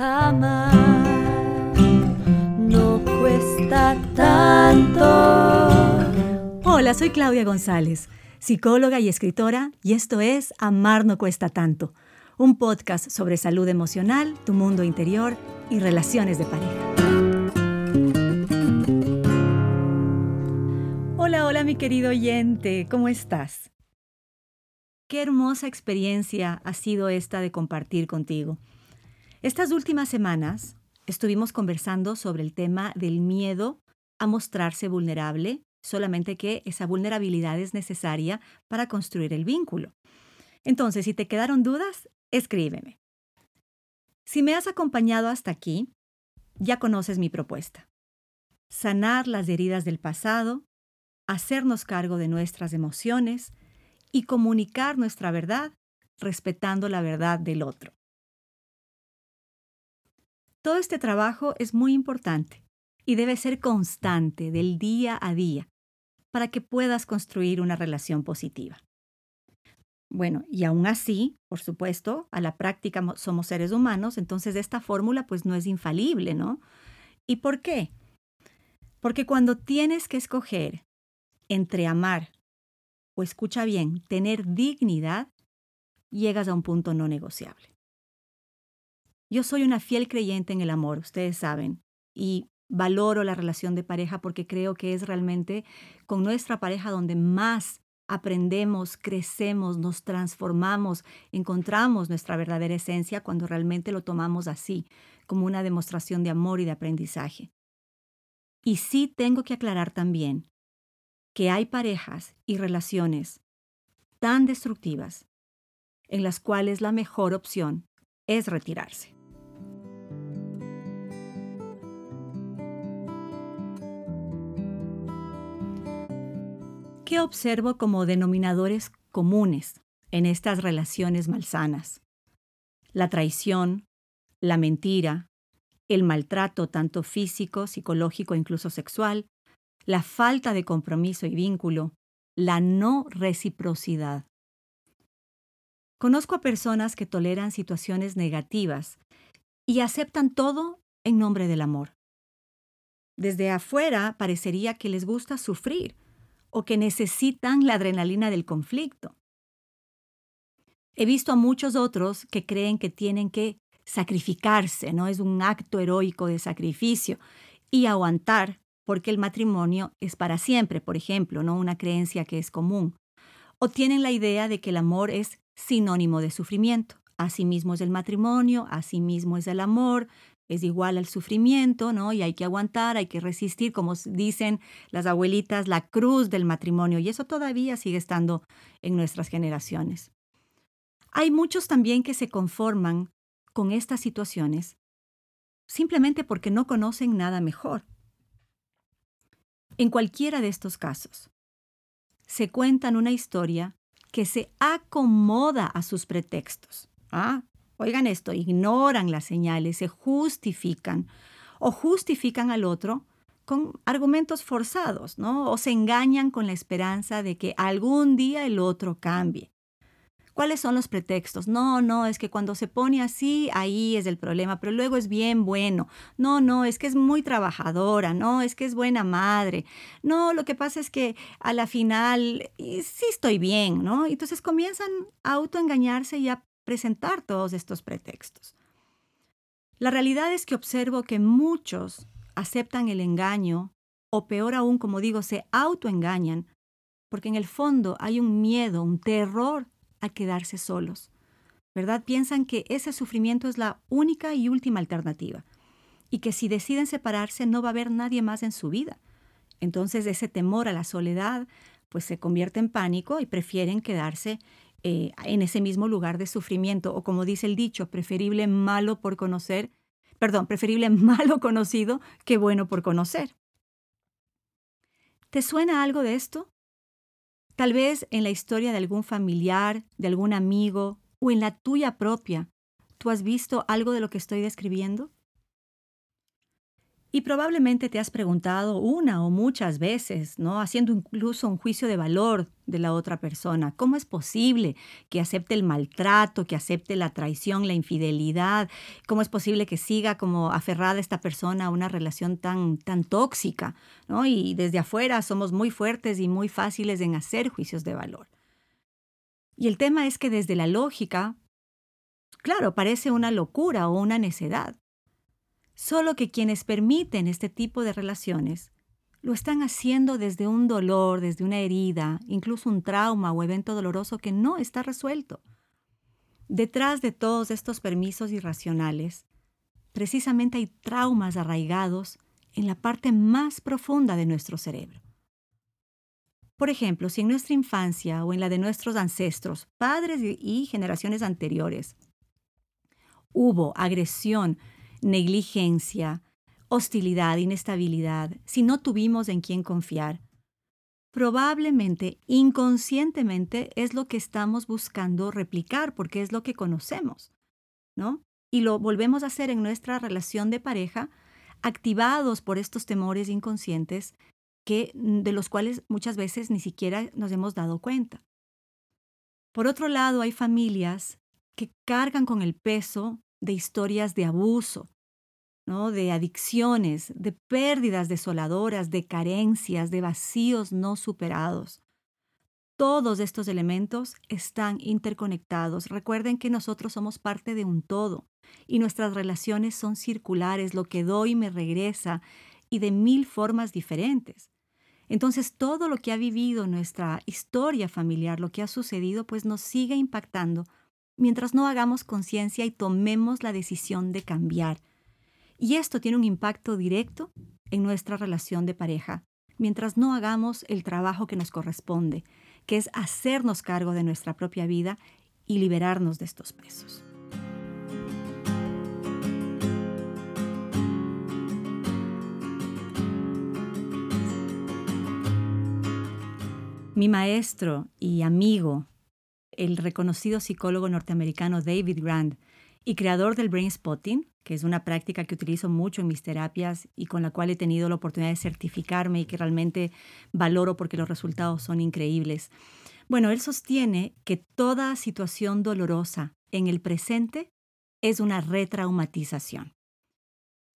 Amar no cuesta tanto. Hola, soy Claudia González, psicóloga y escritora, y esto es Amar no cuesta tanto, un podcast sobre salud emocional, tu mundo interior y relaciones de pareja. Hola, hola mi querido oyente, ¿cómo estás? Qué hermosa experiencia ha sido esta de compartir contigo. Estas últimas semanas estuvimos conversando sobre el tema del miedo a mostrarse vulnerable, solamente que esa vulnerabilidad es necesaria para construir el vínculo. Entonces, si te quedaron dudas, escríbeme. Si me has acompañado hasta aquí, ya conoces mi propuesta. Sanar las heridas del pasado, hacernos cargo de nuestras emociones y comunicar nuestra verdad respetando la verdad del otro. Todo este trabajo es muy importante y debe ser constante del día a día para que puedas construir una relación positiva. Bueno, y aún así, por supuesto, a la práctica somos seres humanos, entonces esta fórmula pues no es infalible, ¿no? ¿Y por qué? Porque cuando tienes que escoger entre amar o escucha bien, tener dignidad, llegas a un punto no negociable. Yo soy una fiel creyente en el amor, ustedes saben, y valoro la relación de pareja porque creo que es realmente con nuestra pareja donde más aprendemos, crecemos, nos transformamos, encontramos nuestra verdadera esencia cuando realmente lo tomamos así, como una demostración de amor y de aprendizaje. Y sí tengo que aclarar también que hay parejas y relaciones tan destructivas en las cuales la mejor opción es retirarse. ¿Qué observo como denominadores comunes en estas relaciones malsanas? La traición, la mentira, el maltrato tanto físico, psicológico e incluso sexual, la falta de compromiso y vínculo, la no reciprocidad. Conozco a personas que toleran situaciones negativas y aceptan todo en nombre del amor. Desde afuera parecería que les gusta sufrir o que necesitan la adrenalina del conflicto. He visto a muchos otros que creen que tienen que sacrificarse, ¿no? Es un acto heroico de sacrificio y aguantar porque el matrimonio es para siempre, por ejemplo, ¿no? Una creencia que es común. O tienen la idea de que el amor es sinónimo de sufrimiento. Asimismo es el matrimonio, asimismo es el amor, es igual al sufrimiento, ¿no? Y hay que aguantar, hay que resistir, como dicen las abuelitas, la cruz del matrimonio, y eso todavía sigue estando en nuestras generaciones. Hay muchos también que se conforman con estas situaciones simplemente porque no conocen nada mejor. En cualquiera de estos casos, se cuentan una historia que se acomoda a sus pretextos. Ah, Oigan esto, ignoran las señales, se justifican o justifican al otro con argumentos forzados, ¿no? O se engañan con la esperanza de que algún día el otro cambie. ¿Cuáles son los pretextos? No, no, es que cuando se pone así, ahí es el problema, pero luego es bien bueno. No, no, es que es muy trabajadora, no, es que es buena madre. No, lo que pasa es que a la final sí estoy bien, ¿no? Entonces comienzan a autoengañarse y a presentar todos estos pretextos. La realidad es que observo que muchos aceptan el engaño o peor aún, como digo, se autoengañan porque en el fondo hay un miedo, un terror a quedarse solos. ¿Verdad? Piensan que ese sufrimiento es la única y última alternativa y que si deciden separarse no va a haber nadie más en su vida. Entonces ese temor a la soledad pues se convierte en pánico y prefieren quedarse eh, en ese mismo lugar de sufrimiento, o como dice el dicho, preferible malo por conocer, perdón, preferible malo conocido que bueno por conocer. ¿Te suena algo de esto? Tal vez en la historia de algún familiar, de algún amigo o en la tuya propia, ¿tú has visto algo de lo que estoy describiendo? Y probablemente te has preguntado una o muchas veces, ¿no? Haciendo incluso un juicio de valor de la otra persona. ¿Cómo es posible que acepte el maltrato, que acepte la traición, la infidelidad? ¿Cómo es posible que siga como aferrada esta persona a una relación tan, tan tóxica? ¿no? Y desde afuera somos muy fuertes y muy fáciles en hacer juicios de valor. Y el tema es que desde la lógica, claro, parece una locura o una necedad. Solo que quienes permiten este tipo de relaciones lo están haciendo desde un dolor, desde una herida, incluso un trauma o evento doloroso que no está resuelto. Detrás de todos estos permisos irracionales, precisamente hay traumas arraigados en la parte más profunda de nuestro cerebro. Por ejemplo, si en nuestra infancia o en la de nuestros ancestros, padres y generaciones anteriores, hubo agresión negligencia, hostilidad, inestabilidad, si no tuvimos en quién confiar, probablemente inconscientemente es lo que estamos buscando replicar porque es lo que conocemos, ¿no? Y lo volvemos a hacer en nuestra relación de pareja, activados por estos temores inconscientes que de los cuales muchas veces ni siquiera nos hemos dado cuenta. Por otro lado, hay familias que cargan con el peso de historias de abuso, ¿no? de adicciones, de pérdidas desoladoras, de carencias, de vacíos no superados. Todos estos elementos están interconectados. Recuerden que nosotros somos parte de un todo y nuestras relaciones son circulares, lo que doy me regresa y de mil formas diferentes. Entonces todo lo que ha vivido nuestra historia familiar, lo que ha sucedido, pues nos sigue impactando mientras no hagamos conciencia y tomemos la decisión de cambiar. Y esto tiene un impacto directo en nuestra relación de pareja, mientras no hagamos el trabajo que nos corresponde, que es hacernos cargo de nuestra propia vida y liberarnos de estos pesos. Mi maestro y amigo el reconocido psicólogo norteamericano David Grant y creador del Brain Spotting, que es una práctica que utilizo mucho en mis terapias y con la cual he tenido la oportunidad de certificarme y que realmente valoro porque los resultados son increíbles. Bueno, él sostiene que toda situación dolorosa en el presente es una retraumatización.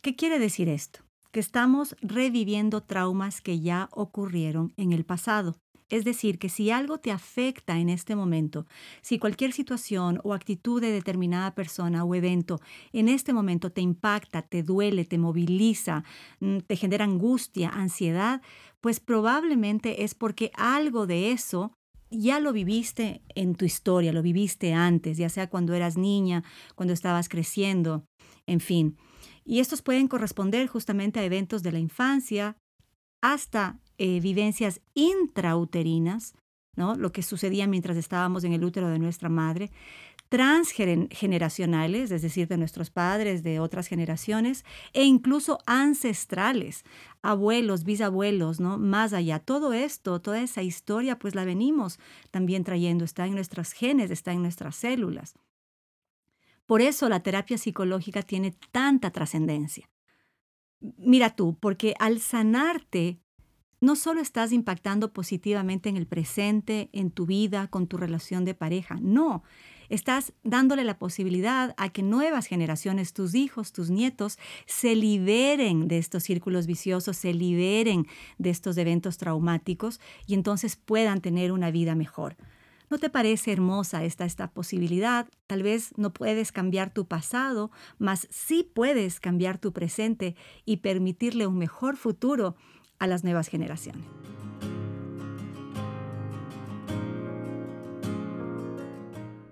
¿Qué quiere decir esto? Que estamos reviviendo traumas que ya ocurrieron en el pasado. Es decir, que si algo te afecta en este momento, si cualquier situación o actitud de determinada persona o evento en este momento te impacta, te duele, te moviliza, mm, te genera angustia, ansiedad, pues probablemente es porque algo de eso ya lo viviste en tu historia, lo viviste antes, ya sea cuando eras niña, cuando estabas creciendo, en fin. Y estos pueden corresponder justamente a eventos de la infancia hasta eh, vivencias intrauterinas, ¿no? lo que sucedía mientras estábamos en el útero de nuestra madre, transgeneracionales, es decir, de nuestros padres, de otras generaciones, e incluso ancestrales, abuelos, bisabuelos, ¿no? Más allá, todo esto, toda esa historia, pues la venimos también trayendo, está en nuestras genes, está en nuestras células. Por eso la terapia psicológica tiene tanta trascendencia. Mira tú, porque al sanarte no solo estás impactando positivamente en el presente, en tu vida, con tu relación de pareja, no, estás dándole la posibilidad a que nuevas generaciones, tus hijos, tus nietos, se liberen de estos círculos viciosos, se liberen de estos eventos traumáticos y entonces puedan tener una vida mejor. ¿No te parece hermosa esta, esta posibilidad? Tal vez no puedes cambiar tu pasado, mas sí puedes cambiar tu presente y permitirle un mejor futuro a las nuevas generaciones.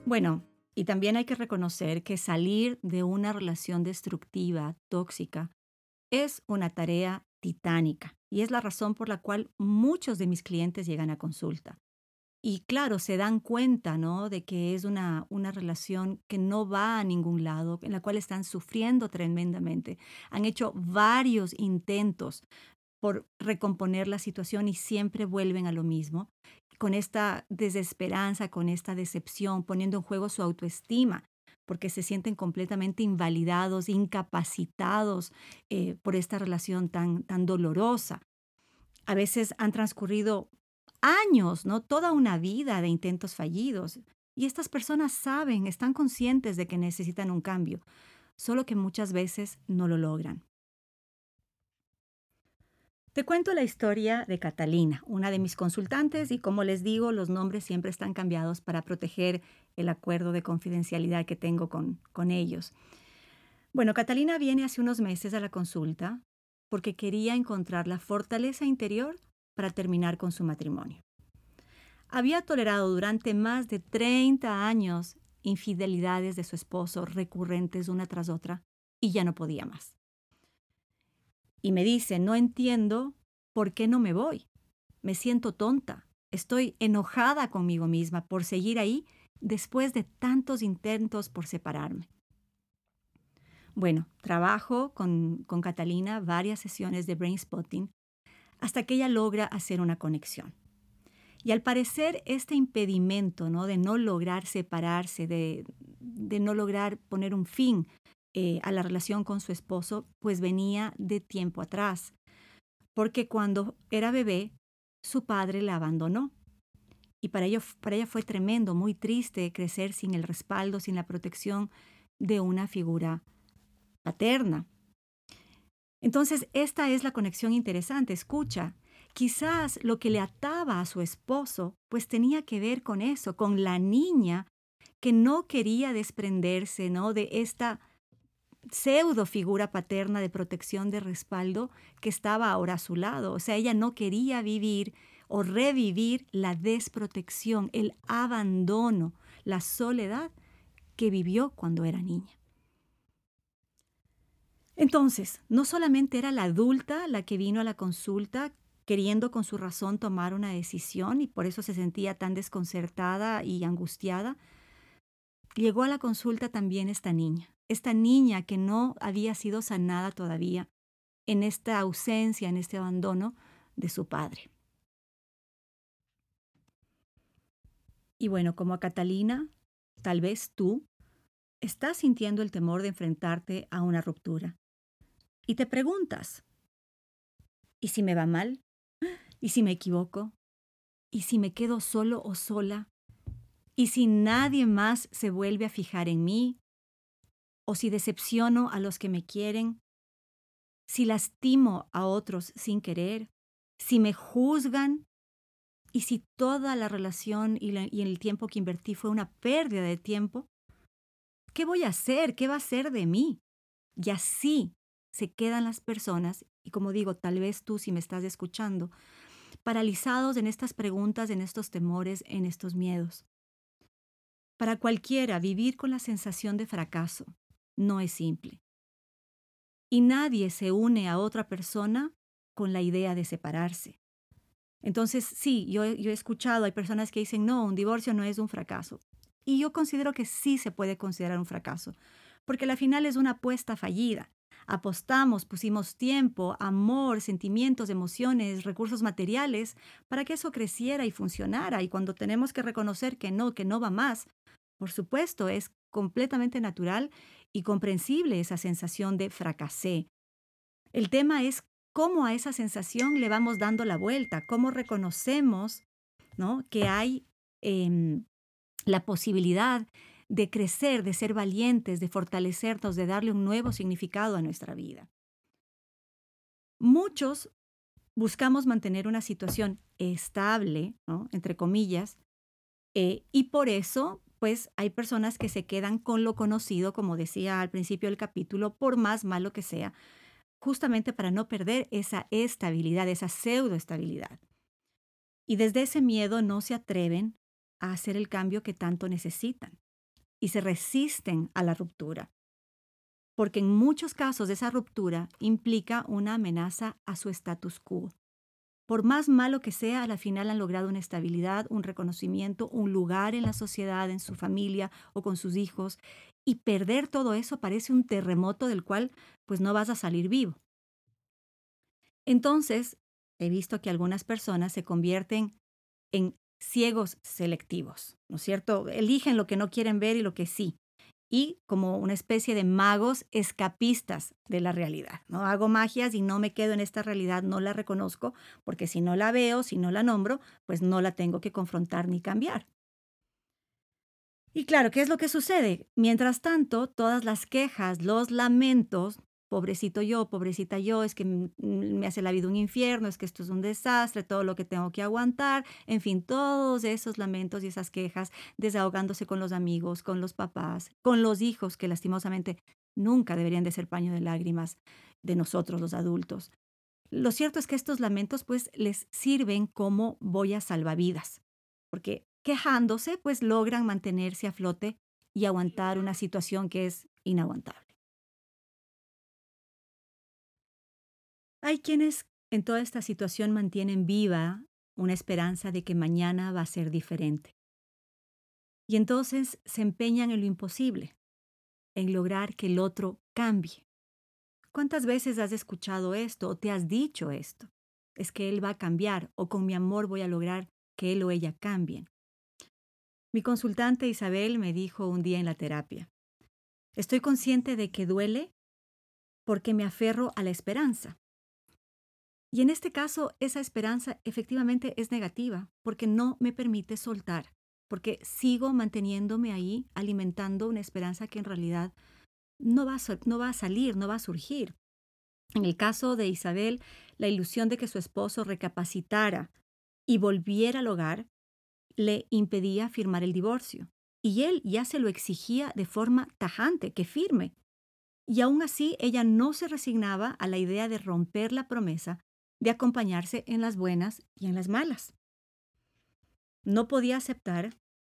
Bueno, y también hay que reconocer que salir de una relación destructiva, tóxica, es una tarea titánica y es la razón por la cual muchos de mis clientes llegan a consulta. Y claro, se dan cuenta, ¿no? De que es una, una relación que no va a ningún lado, en la cual están sufriendo tremendamente. Han hecho varios intentos por recomponer la situación y siempre vuelven a lo mismo, con esta desesperanza, con esta decepción, poniendo en juego su autoestima, porque se sienten completamente invalidados, incapacitados eh, por esta relación tan, tan dolorosa. A veces han transcurrido años, ¿no? Toda una vida de intentos fallidos. Y estas personas saben, están conscientes de que necesitan un cambio, solo que muchas veces no lo logran. Te cuento la historia de Catalina, una de mis consultantes, y como les digo, los nombres siempre están cambiados para proteger el acuerdo de confidencialidad que tengo con, con ellos. Bueno, Catalina viene hace unos meses a la consulta porque quería encontrar la fortaleza interior para terminar con su matrimonio. Había tolerado durante más de 30 años infidelidades de su esposo recurrentes una tras otra y ya no podía más. Y me dice, no entiendo por qué no me voy. Me siento tonta. Estoy enojada conmigo misma por seguir ahí después de tantos intentos por separarme. Bueno, trabajo con, con Catalina varias sesiones de brain spotting hasta que ella logra hacer una conexión. Y al parecer este impedimento ¿no? de no lograr separarse, de, de no lograr poner un fin eh, a la relación con su esposo, pues venía de tiempo atrás, porque cuando era bebé, su padre la abandonó. Y para, ello, para ella fue tremendo, muy triste crecer sin el respaldo, sin la protección de una figura paterna. Entonces, esta es la conexión interesante. Escucha, quizás lo que le ataba a su esposo, pues tenía que ver con eso, con la niña que no quería desprenderse, ¿no? De esta pseudo figura paterna de protección, de respaldo, que estaba ahora a su lado. O sea, ella no quería vivir o revivir la desprotección, el abandono, la soledad que vivió cuando era niña. Entonces, no solamente era la adulta la que vino a la consulta queriendo con su razón tomar una decisión y por eso se sentía tan desconcertada y angustiada, llegó a la consulta también esta niña, esta niña que no había sido sanada todavía en esta ausencia, en este abandono de su padre. Y bueno, como a Catalina, tal vez tú estás sintiendo el temor de enfrentarte a una ruptura. Y te preguntas, ¿y si me va mal? ¿Y si me equivoco? ¿Y si me quedo solo o sola? ¿Y si nadie más se vuelve a fijar en mí o si decepciono a los que me quieren, si lastimo a otros sin querer, si me juzgan y si toda la relación y, el tiempo que invertí fue una pérdida de tiempo, ¿qué voy a hacer? ¿Qué va a ser de mí? Y así se quedan las personas, y como digo, tal vez tú si me estás escuchando, paralizados en estas preguntas, en estos temores, en estos miedos. Para cualquiera, vivir con la sensación de fracaso, no es simple. Y nadie se une a otra persona con la idea de separarse. Entonces, sí, yo, he escuchado, hay personas que dicen, no, un divorcio no es un fracaso. Y yo considero que sí se puede considerar un fracaso, porque al final es una apuesta fallida. Apostamos, pusimos tiempo, amor, sentimientos, emociones, recursos materiales para que eso creciera y funcionara. Y cuando tenemos que reconocer que no, que no va más, por supuesto, es completamente natural y comprensible esa sensación de fracasé. El tema es cómo a esa sensación le vamos dando la vuelta, cómo reconocemos ¿no? que hay em, la posibilidad de crecer, de ser valientes, de fortalecernos, de darle un nuevo significado a nuestra vida. Muchos buscamos mantener una situación estable, entre comillas, eh, y por eso pues hay personas que se quedan con lo conocido, como decía al principio del capítulo, por más malo que sea, justamente para no perder esa estabilidad, esa pseudoestabilidad. Y desde ese miedo no se atreven a hacer el cambio que tanto necesitan y se resisten a la ruptura. Porque en muchos casos esa ruptura implica una amenaza a su status quo por más malo que sea, a la final han logrado una estabilidad, un reconocimiento, un lugar en la sociedad, en su familia o con sus hijos. Y perder todo eso parece un terremoto del cual pues no vas a salir vivo. Entonces, he visto que algunas personas se convierten en ciegos selectivos, ¿no es cierto? Eligen lo que no quieren ver y lo que sí. Y como una especie de magos escapistas de la realidad. ¿no? Hago magias y no me quedo en esta realidad, no la reconozco, porque si no la veo, si no la nombro, pues no la tengo que confrontar ni cambiar. Y claro, ¿qué es lo que sucede? Mientras tanto, todas las quejas, los lamentos, pobrecito yo, pobrecita yo, es que me hace la vida un infierno, es que esto es un desastre, todo lo que tengo que aguantar, en fin, todos esos lamentos y esas quejas, desahogándose con los amigos, con los papás, con los hijos, que lastimosamente nunca deberían de ser paño de lágrimas de nosotros los adultos. Lo cierto es que estos lamentos pues les sirven como boyas salvavidas, porque quejándose pues logran mantenerse a flote y aguantar una situación que es inaguantable. Hay quienes en toda esta situación mantienen viva una esperanza de que mañana va a ser diferente. Y entonces se empeñan en lo imposible, en lograr que el otro cambie. ¿Cuántas veces has escuchado esto o te has dicho esto? Es que él va a cambiar o con mi amor voy a lograr que él o ella cambien. Mi consultante Isabel me dijo un día en la terapia, estoy consciente de que duele porque me aferro a la esperanza. Y en este caso, esa esperanza efectivamente es negativa porque no me permite soltar, porque sigo manteniéndome ahí alimentando una esperanza que en realidad no va, a, no va a salir, no va a surgir. En el caso de Isabel, la ilusión de que su esposo recapacitara y volviera al hogar le impedía firmar el divorcio. Y él ya se lo exigía de forma tajante, que firme. Y aún así ella no se resignaba a la idea de romper la promesa de acompañarse en las buenas y en las malas. No podía aceptar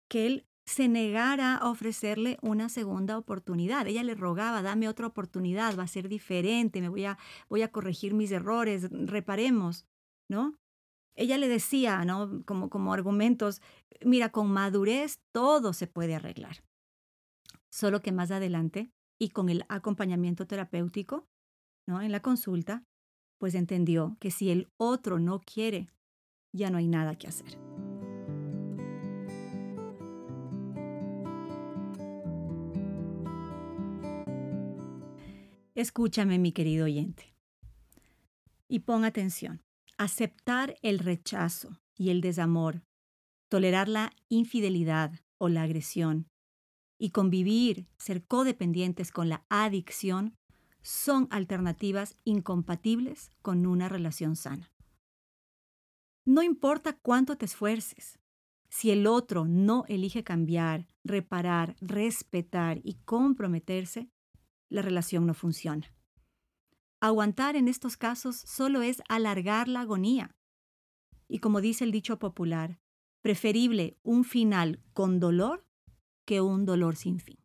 que él se negara a ofrecerle una segunda oportunidad. Ella le rogaba, dame otra oportunidad, va a ser diferente, me voy a, voy a corregir mis errores, reparemos, ¿no? Ella le decía, ¿no? Como, como argumentos, mira, con madurez todo se puede arreglar. Solo que más adelante y con el acompañamiento terapéutico, ¿no? En la consulta, pues entendió que si el otro no quiere, ya no hay nada que hacer. Escúchame, mi querido oyente, y pon atención. Aceptar el rechazo y el desamor, tolerar la infidelidad o la agresión y convivir, ser codependientes con la adicción son alternativas incompatibles con una relación sana. No importa cuánto te esfuerces, si el otro no elige cambiar, reparar, respetar y comprometerse, la relación no funciona. Aguantar en estos casos solo es alargar la agonía. Y como dice el dicho popular, preferible un final con dolor que un dolor sin fin.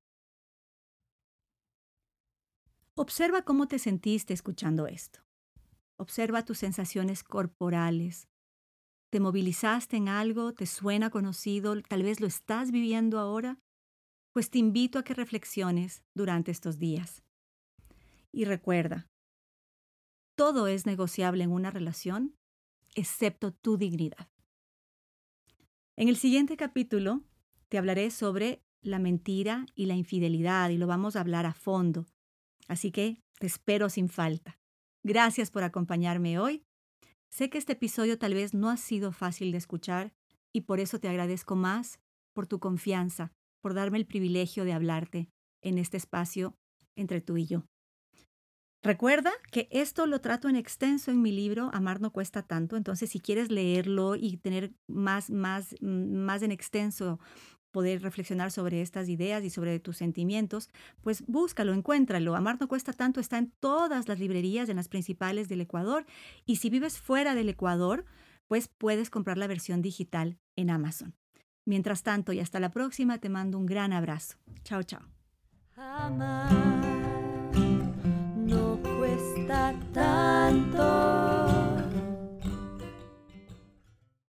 Observa cómo te sentiste escuchando esto. Observa tus sensaciones corporales. ¿Te movilizaste en algo? ¿Te suena conocido? ¿Tal vez lo estás viviendo ahora? Pues te invito a que reflexiones durante estos días. Y recuerda, todo es negociable en una relación, excepto tu dignidad. En el siguiente capítulo te hablaré sobre la mentira y la infidelidad y lo vamos a hablar a fondo. Así que te espero sin falta. Gracias por acompañarme hoy. Sé que este episodio tal vez no ha sido fácil de escuchar y por eso te agradezco más por tu confianza, por darme el privilegio de hablarte en este espacio entre tú y yo. Recuerda que esto lo trato en extenso en mi libro Amar no cuesta tanto, entonces si quieres leerlo y tener más, más, más en extenso poder reflexionar sobre estas ideas y sobre tus sentimientos, pues búscalo, encuéntralo. Amar no cuesta tanto, está en todas las librerías, en las principales del Ecuador. Y si vives fuera del Ecuador, pues puedes comprar la versión digital en Amazon. Mientras tanto, y hasta la próxima, te mando un gran abrazo. Chao, chao. no cuesta